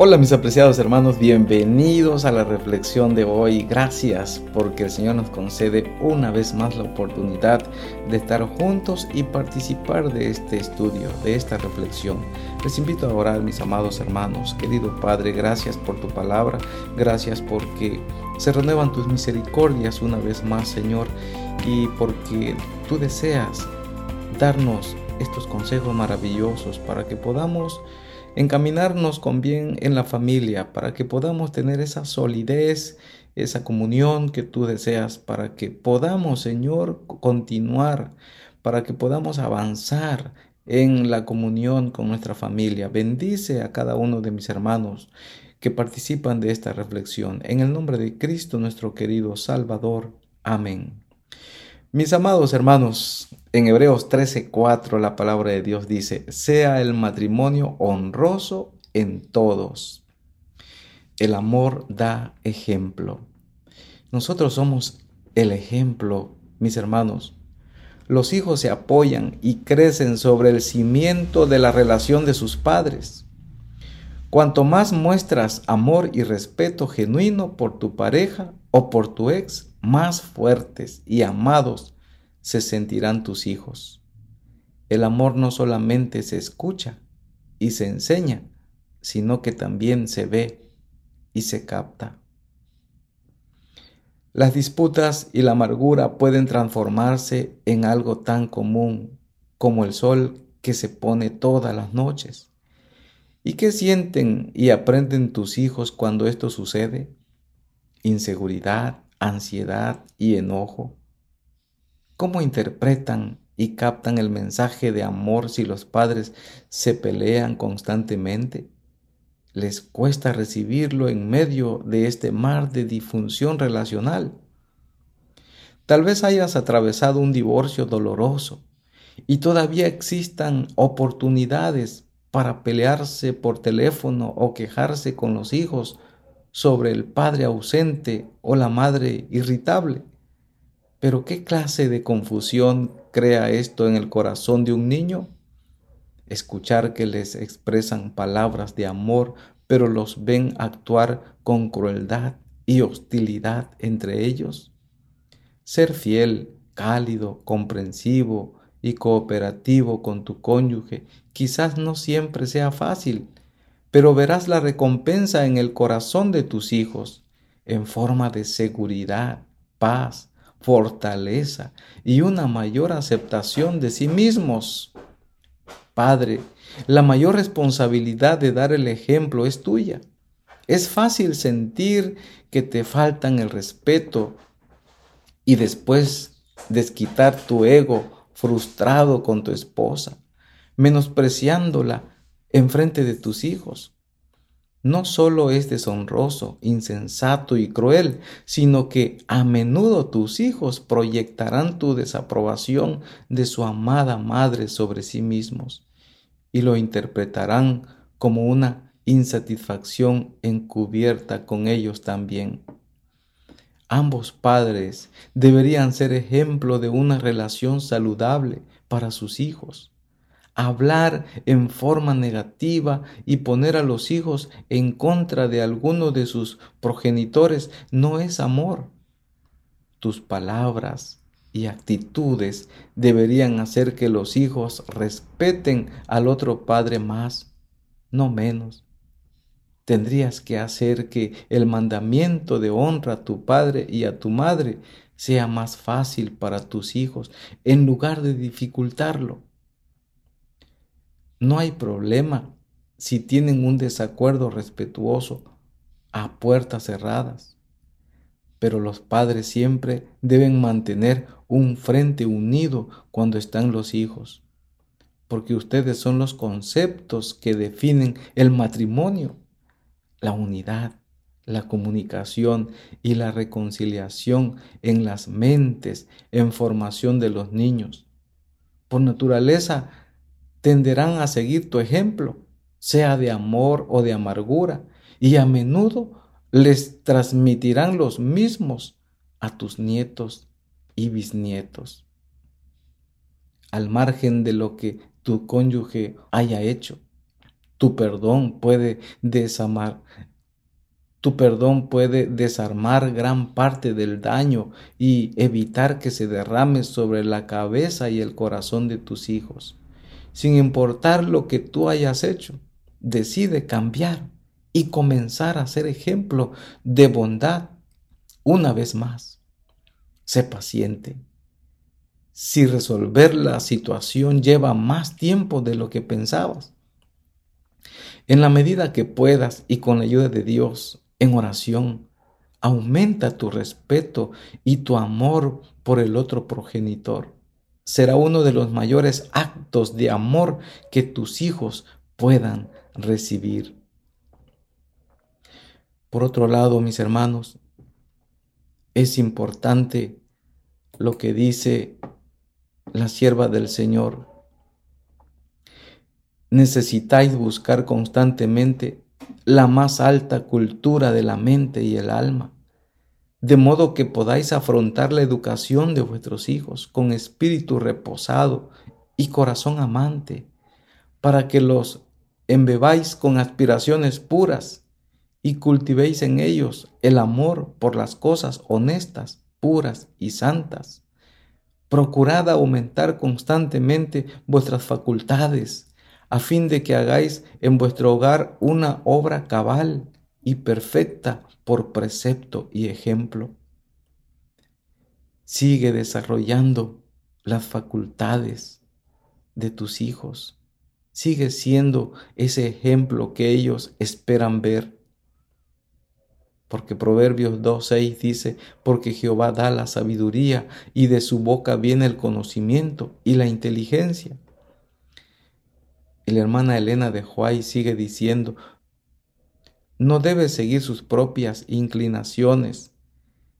Hola mis apreciados hermanos, bienvenidos a la reflexión de hoy. Gracias porque el Señor nos concede una vez más la oportunidad de estar juntos y participar de este estudio, de esta reflexión. Les invito a orar mis amados hermanos. Querido Padre, gracias por tu palabra, gracias porque se renuevan tus misericordias una vez más, Señor, y porque tú deseas darnos estos consejos maravillosos para que podamos encaminarnos con bien en la familia, para que podamos tener esa solidez, esa comunión que tú deseas, para que podamos, Señor, continuar, para que podamos avanzar en la comunión con nuestra familia. Bendice a cada uno de mis hermanos que participan de esta reflexión. En el nombre de Cristo, nuestro querido Salvador. Amén. Mis amados hermanos, en Hebreos 13:4 la palabra de Dios dice, sea el matrimonio honroso en todos. El amor da ejemplo. Nosotros somos el ejemplo, mis hermanos. Los hijos se apoyan y crecen sobre el cimiento de la relación de sus padres. Cuanto más muestras amor y respeto genuino por tu pareja o por tu ex, más fuertes y amados se sentirán tus hijos. El amor no solamente se escucha y se enseña, sino que también se ve y se capta. Las disputas y la amargura pueden transformarse en algo tan común como el sol que se pone todas las noches. ¿Y qué sienten y aprenden tus hijos cuando esto sucede? Inseguridad, ansiedad y enojo? ¿Cómo interpretan y captan el mensaje de amor si los padres se pelean constantemente? Les cuesta recibirlo en medio de este mar de disfunción relacional. Tal vez hayas atravesado un divorcio doloroso y todavía existan oportunidades para pelearse por teléfono o quejarse con los hijos sobre el padre ausente o la madre irritable. Pero ¿qué clase de confusión crea esto en el corazón de un niño? Escuchar que les expresan palabras de amor, pero los ven actuar con crueldad y hostilidad entre ellos. Ser fiel, cálido, comprensivo y cooperativo con tu cónyuge quizás no siempre sea fácil, pero verás la recompensa en el corazón de tus hijos en forma de seguridad, paz, fortaleza y una mayor aceptación de sí mismos. Padre, la mayor responsabilidad de dar el ejemplo es tuya. Es fácil sentir que te faltan el respeto y después desquitar tu ego frustrado con tu esposa, menospreciándola en frente de tus hijos. No solo es deshonroso, insensato y cruel, sino que a menudo tus hijos proyectarán tu desaprobación de su amada madre sobre sí mismos y lo interpretarán como una insatisfacción encubierta con ellos también. Ambos padres deberían ser ejemplo de una relación saludable para sus hijos hablar en forma negativa y poner a los hijos en contra de alguno de sus progenitores no es amor. Tus palabras y actitudes deberían hacer que los hijos respeten al otro padre más, no menos. Tendrías que hacer que el mandamiento de honra a tu padre y a tu madre sea más fácil para tus hijos en lugar de dificultarlo. No hay problema si tienen un desacuerdo respetuoso a puertas cerradas. Pero los padres siempre deben mantener un frente unido cuando están los hijos, porque ustedes son los conceptos que definen el matrimonio, la unidad, la comunicación y la reconciliación en las mentes en formación de los niños. Por naturaleza, tenderán a seguir tu ejemplo, sea de amor o de amargura, y a menudo les transmitirán los mismos a tus nietos y bisnietos. Al margen de lo que tu cónyuge haya hecho, Tu perdón puede desamar, tu perdón puede desarmar gran parte del daño y evitar que se derrame sobre la cabeza y el corazón de tus hijos. Sin importar lo que tú hayas hecho, decide cambiar y comenzar a ser ejemplo de bondad una vez más. Sé paciente. Si resolver la situación lleva más tiempo de lo que pensabas, en la medida que puedas y con la ayuda de Dios en oración, aumenta tu respeto y tu amor por el otro progenitor. Será uno de los mayores actos de amor que tus hijos puedan recibir. Por otro lado, mis hermanos, es importante lo que dice la sierva del Señor necesitáis buscar constantemente la más alta cultura de la mente y el alma, de modo que podáis afrontar la educación de vuestros hijos con espíritu reposado y corazón amante, para que los embebáis con aspiraciones puras y cultivéis en ellos el amor por las cosas honestas, puras y santas. Procurad aumentar constantemente vuestras facultades a fin de que hagáis en vuestro hogar una obra cabal y perfecta por precepto y ejemplo. Sigue desarrollando las facultades de tus hijos. Sigue siendo ese ejemplo que ellos esperan ver. Porque Proverbios 2.6 dice, porque Jehová da la sabiduría y de su boca viene el conocimiento y la inteligencia. Y la hermana Elena de Huay sigue diciendo, no debe seguir sus propias inclinaciones.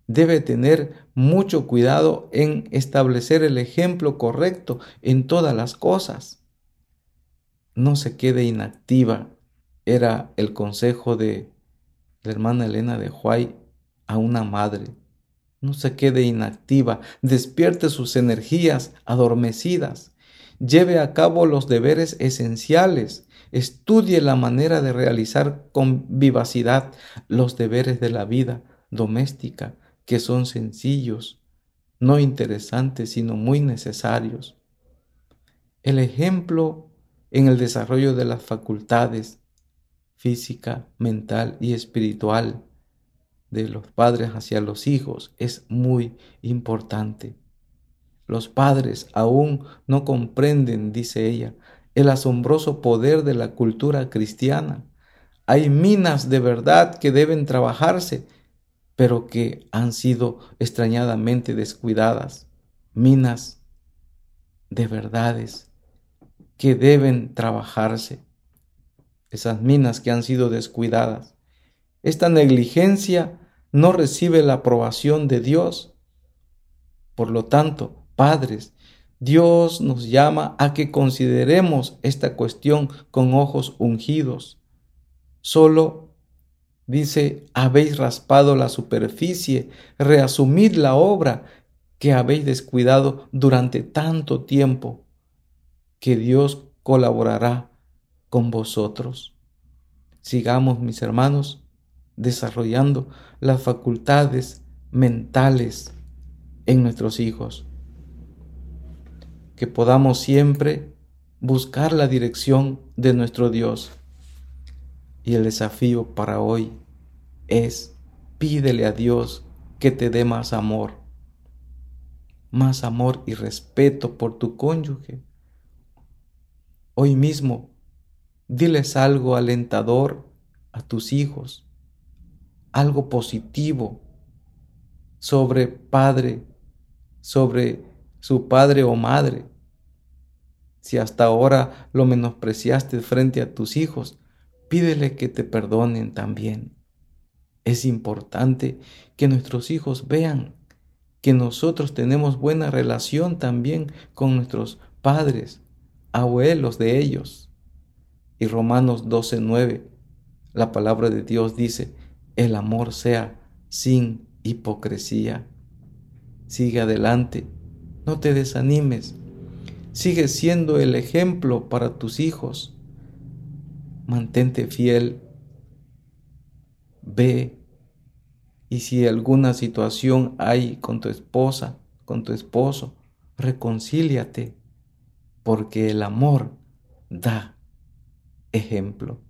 Debe tener mucho cuidado en establecer el ejemplo correcto en todas las cosas. No se quede inactiva. Era el consejo de la hermana Elena de Huay a una madre. No se quede inactiva. Despierte sus energías adormecidas lleve a cabo los deberes esenciales, estudie la manera de realizar con vivacidad los deberes de la vida doméstica, que son sencillos, no interesantes, sino muy necesarios. El ejemplo en el desarrollo de las facultades física, mental y espiritual de los padres hacia los hijos es muy importante. Los padres aún no comprenden, dice ella, el asombroso poder de la cultura cristiana. Hay minas de verdad que deben trabajarse, pero que han sido extrañadamente descuidadas. Minas de verdades que deben trabajarse. Esas minas que han sido descuidadas. Esta negligencia no recibe la aprobación de Dios. Por lo tanto, padres. Dios nos llama a que consideremos esta cuestión con ojos ungidos. Solo, dice, habéis raspado la superficie, reasumid la obra que habéis descuidado durante tanto tiempo, que Dios colaborará con vosotros. Sigamos, mis hermanos, desarrollando las facultades mentales en nuestros hijos que podamos siempre buscar la dirección de nuestro Dios. Y el desafío para hoy es pídele a Dios que te dé más amor, más amor y respeto por tu cónyuge. Hoy mismo, diles algo alentador a tus hijos, algo positivo sobre padre, sobre su padre o madre. Si hasta ahora lo menospreciaste frente a tus hijos, pídele que te perdonen también. Es importante que nuestros hijos vean que nosotros tenemos buena relación también con nuestros padres, abuelos de ellos. Y Romanos 12:9, la palabra de Dios dice, el amor sea sin hipocresía. Sigue adelante no te desanimes. Sigue siendo el ejemplo para tus hijos. mantente fiel, ve y si alguna situación hay con tu esposa, con tu esposo, reconcíliate, porque el amor da ejemplo.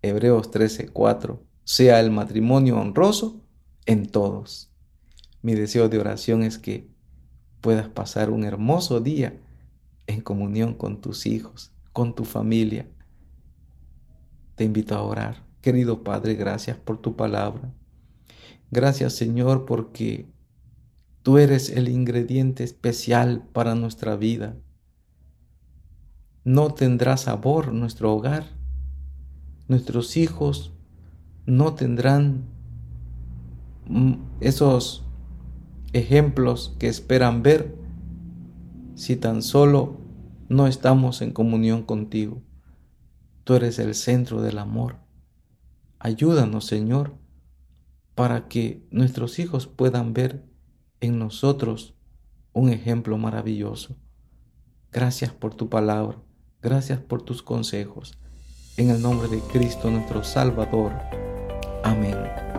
Hebreos 13:4 Sea el matrimonio honroso en todos. Mi deseo de oración es que puedas pasar un hermoso día en comunión con tus hijos, con tu familia. Te invito a orar. Querido Padre, gracias por tu palabra. Gracias Señor porque tú eres el ingrediente especial para nuestra vida. No tendrá sabor nuestro hogar. Nuestros hijos no tendrán mm, esos ejemplos que esperan ver si tan solo no estamos en comunión contigo. Tú eres el centro del amor. Ayúdanos, Señor, para que nuestros hijos puedan ver en nosotros un ejemplo maravilloso. Gracias por tu palabra, gracias por tus consejos. En el nombre de Cristo nuestro Salvador. Amén.